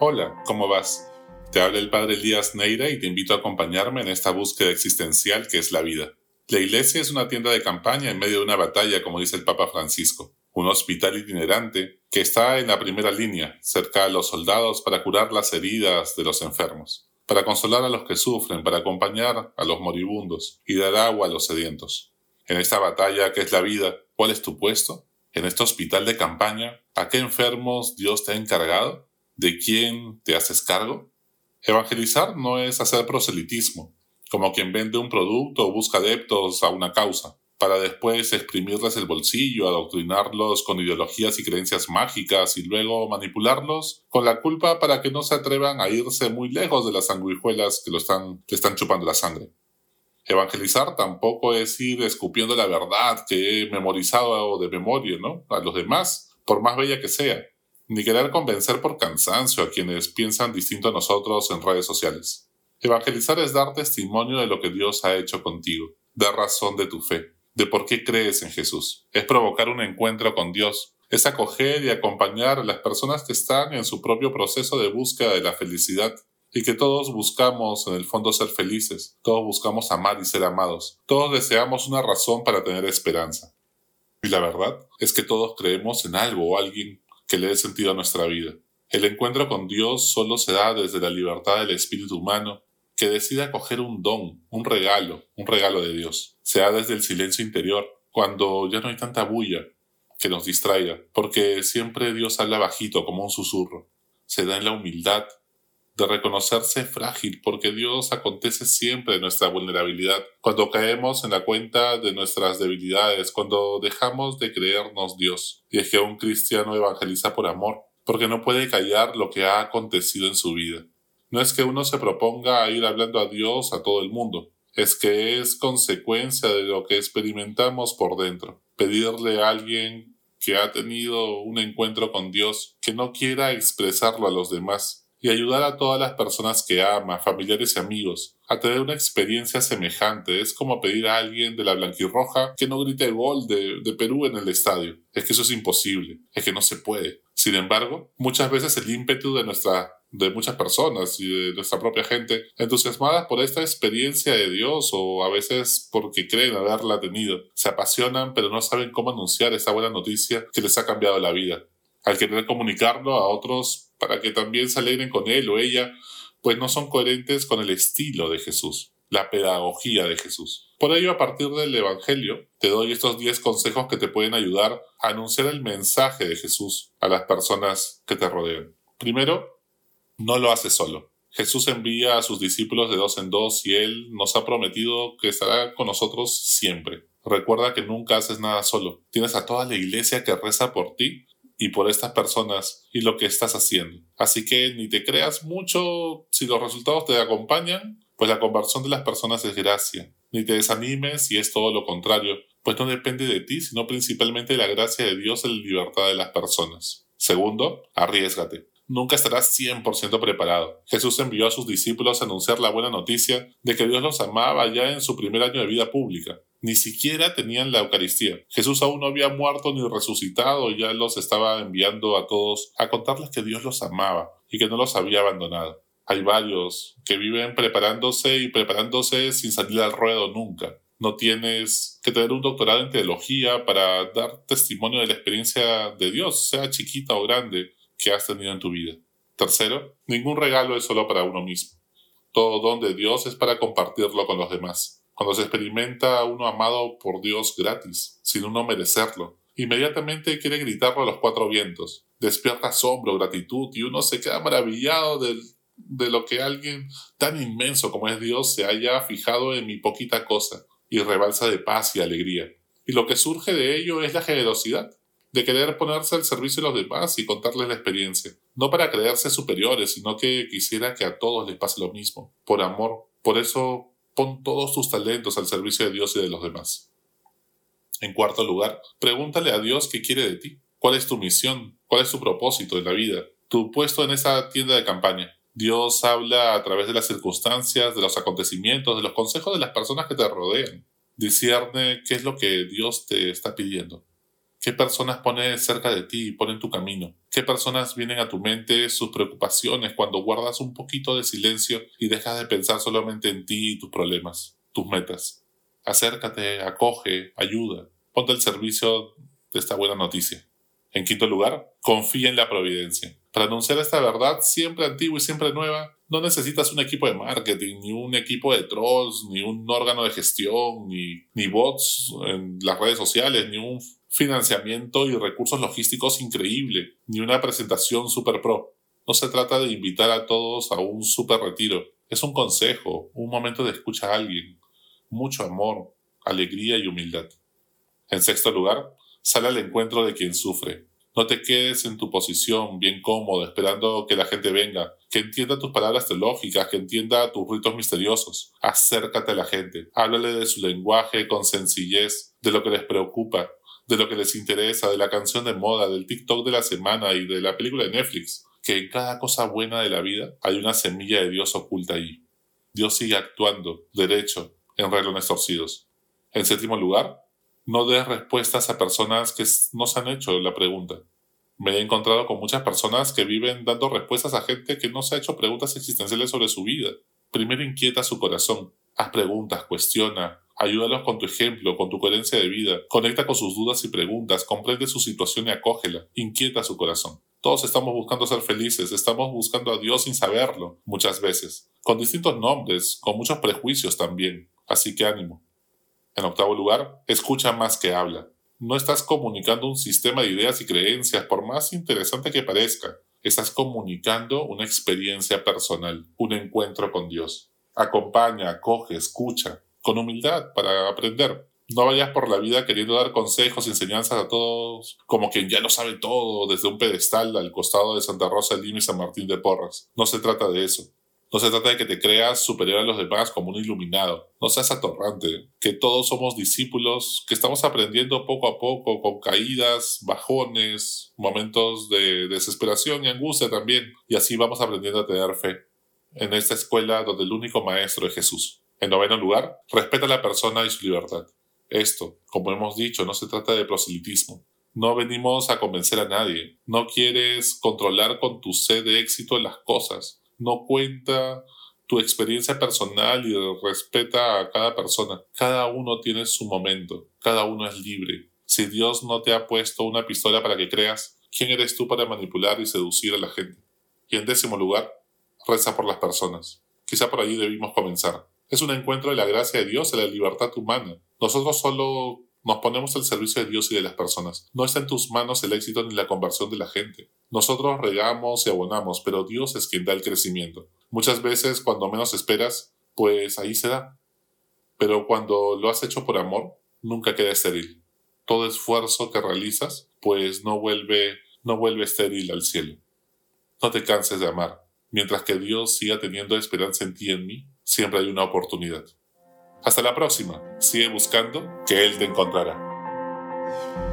Hola, ¿cómo vas? Te habla el Padre Elías Neira y te invito a acompañarme en esta búsqueda existencial que es la vida. La iglesia es una tienda de campaña en medio de una batalla, como dice el Papa Francisco, un hospital itinerante que está en la primera línea, cerca de los soldados para curar las heridas de los enfermos, para consolar a los que sufren, para acompañar a los moribundos y dar agua a los sedientos. En esta batalla que es la vida, ¿cuál es tu puesto? En este hospital de campaña, ¿a qué enfermos Dios te ha encargado? ¿De quién te haces cargo? Evangelizar no es hacer proselitismo, como quien vende un producto o busca adeptos a una causa, para después exprimirles el bolsillo, adoctrinarlos con ideologías y creencias mágicas y luego manipularlos con la culpa para que no se atrevan a irse muy lejos de las sanguijuelas que lo están, le están chupando la sangre. Evangelizar tampoco es ir escupiendo la verdad que he memorizado de memoria, ¿no? A los demás, por más bella que sea ni querer convencer por cansancio a quienes piensan distinto a nosotros en redes sociales. Evangelizar es dar testimonio de lo que Dios ha hecho contigo, dar razón de tu fe, de por qué crees en Jesús. Es provocar un encuentro con Dios, es acoger y acompañar a las personas que están en su propio proceso de búsqueda de la felicidad y que todos buscamos en el fondo ser felices, todos buscamos amar y ser amados, todos deseamos una razón para tener esperanza. Y la verdad es que todos creemos en algo o alguien que le dé sentido a nuestra vida. El encuentro con Dios solo se da desde la libertad del espíritu humano que decide acoger un don, un regalo, un regalo de Dios. Se da desde el silencio interior, cuando ya no hay tanta bulla que nos distraiga, porque siempre Dios habla bajito como un susurro. Se da en la humildad de reconocerse frágil, porque Dios acontece siempre en nuestra vulnerabilidad, cuando caemos en la cuenta de nuestras debilidades, cuando dejamos de creernos Dios. Y es que un cristiano evangeliza por amor, porque no puede callar lo que ha acontecido en su vida. No es que uno se proponga ir hablando a Dios a todo el mundo, es que es consecuencia de lo que experimentamos por dentro. Pedirle a alguien que ha tenido un encuentro con Dios que no quiera expresarlo a los demás, y ayudar a todas las personas que ama, familiares y amigos, a tener una experiencia semejante. Es como pedir a alguien de la blanquirroja que no grite gol de, de Perú en el estadio. Es que eso es imposible, es que no se puede. Sin embargo, muchas veces el ímpetu de nuestra de muchas personas y de nuestra propia gente entusiasmadas por esta experiencia de Dios o a veces porque creen haberla tenido. Se apasionan pero no saben cómo anunciar esa buena noticia que les ha cambiado la vida. Al querer comunicarlo a otros para que también se alegren con él o ella, pues no son coherentes con el estilo de Jesús, la pedagogía de Jesús. Por ello, a partir del Evangelio, te doy estos 10 consejos que te pueden ayudar a anunciar el mensaje de Jesús a las personas que te rodean. Primero, no lo haces solo. Jesús envía a sus discípulos de dos en dos y Él nos ha prometido que estará con nosotros siempre. Recuerda que nunca haces nada solo. Tienes a toda la iglesia que reza por ti y por estas personas y lo que estás haciendo. Así que ni te creas mucho si los resultados te acompañan, pues la conversión de las personas es gracia. Ni te desanimes si es todo lo contrario, pues no depende de ti, sino principalmente de la gracia de Dios en la libertad de las personas. Segundo, arriesgate nunca estarás 100% preparado. Jesús envió a sus discípulos a anunciar la buena noticia de que Dios los amaba ya en su primer año de vida pública. Ni siquiera tenían la Eucaristía. Jesús aún no había muerto ni resucitado ya los estaba enviando a todos a contarles que Dios los amaba y que no los había abandonado. Hay varios que viven preparándose y preparándose sin salir al ruedo nunca. No tienes que tener un doctorado en teología para dar testimonio de la experiencia de Dios, sea chiquita o grande que has tenido en tu vida. Tercero, ningún regalo es solo para uno mismo. Todo don de Dios es para compartirlo con los demás. Cuando se experimenta uno amado por Dios gratis, sin uno merecerlo, inmediatamente quiere gritarlo a los cuatro vientos. Despierta asombro, gratitud y uno se queda maravillado de, de lo que alguien tan inmenso como es Dios se haya fijado en mi poquita cosa y rebalsa de paz y alegría. Y lo que surge de ello es la generosidad de querer ponerse al servicio de los demás y contarles la experiencia. No para creerse superiores, sino que quisiera que a todos les pase lo mismo, por amor. Por eso pon todos tus talentos al servicio de Dios y de los demás. En cuarto lugar, pregúntale a Dios qué quiere de ti. ¿Cuál es tu misión? ¿Cuál es tu propósito en la vida? Tu puesto en esa tienda de campaña. Dios habla a través de las circunstancias, de los acontecimientos, de los consejos de las personas que te rodean. Discierne qué es lo que Dios te está pidiendo. ¿Qué personas pone cerca de ti y pone en tu camino? ¿Qué personas vienen a tu mente, sus preocupaciones, cuando guardas un poquito de silencio y dejas de pensar solamente en ti y tus problemas, tus metas? Acércate, acoge, ayuda, ponte al servicio de esta buena noticia. En quinto lugar, confía en la providencia. Para anunciar esta verdad siempre antigua y siempre nueva, no necesitas un equipo de marketing, ni un equipo de trolls, ni un órgano de gestión, ni, ni bots en las redes sociales, ni un financiamiento y recursos logísticos increíble, ni una presentación super pro. No se trata de invitar a todos a un super retiro. Es un consejo, un momento de escucha a alguien. Mucho amor, alegría y humildad. En sexto lugar, sale al encuentro de quien sufre. No te quedes en tu posición bien cómodo esperando que la gente venga, que entienda tus palabras teológicas, que entienda tus ritos misteriosos. Acércate a la gente, háblale de su lenguaje con sencillez, de lo que les preocupa, de lo que les interesa, de la canción de moda, del TikTok de la semana y de la película de Netflix, que en cada cosa buena de la vida hay una semilla de Dios oculta allí. Dios sigue actuando, derecho, en reglones torcidos. En séptimo lugar, no des respuestas a personas que nos han hecho la pregunta. Me he encontrado con muchas personas que viven dando respuestas a gente que no se ha hecho preguntas existenciales sobre su vida. Primero inquieta su corazón. Haz preguntas, cuestiona, ayúdalos con tu ejemplo, con tu coherencia de vida, conecta con sus dudas y preguntas, comprende su situación y acógela, inquieta su corazón. Todos estamos buscando ser felices, estamos buscando a Dios sin saberlo, muchas veces, con distintos nombres, con muchos prejuicios también. Así que ánimo. En octavo lugar, escucha más que habla. No estás comunicando un sistema de ideas y creencias, por más interesante que parezca. Estás comunicando una experiencia personal, un encuentro con Dios. Acompaña, acoge, escucha, con humildad para aprender. No vayas por la vida queriendo dar consejos enseñanzas a todos como quien ya lo sabe todo desde un pedestal al costado de Santa Rosa de Lima y San Martín de Porras. No se trata de eso. No se trata de que te creas superior a los demás como un iluminado. No seas atorrante. Que todos somos discípulos, que estamos aprendiendo poco a poco, con caídas, bajones, momentos de desesperación y angustia también. Y así vamos aprendiendo a tener fe. En esta escuela donde el único maestro es Jesús. En noveno lugar, respeta a la persona y su libertad. Esto, como hemos dicho, no se trata de proselitismo. No venimos a convencer a nadie. No quieres controlar con tu sed de éxito las cosas no cuenta tu experiencia personal y respeta a cada persona. Cada uno tiene su momento, cada uno es libre. Si Dios no te ha puesto una pistola para que creas, ¿quién eres tú para manipular y seducir a la gente? Y en décimo lugar, reza por las personas. Quizá por allí debimos comenzar. Es un encuentro de la gracia de Dios y la libertad humana. Nosotros solo nos ponemos al servicio de Dios y de las personas. No está en tus manos el éxito ni la conversión de la gente. Nosotros regamos y abonamos, pero Dios es quien da el crecimiento. Muchas veces, cuando menos esperas, pues ahí se da. Pero cuando lo has hecho por amor, nunca queda estéril. Todo esfuerzo que realizas, pues no vuelve, no vuelve estéril al cielo. No te canses de amar. Mientras que Dios siga teniendo esperanza en ti y en mí, siempre hay una oportunidad. Hasta la próxima. Sigue buscando que Él te encontrará.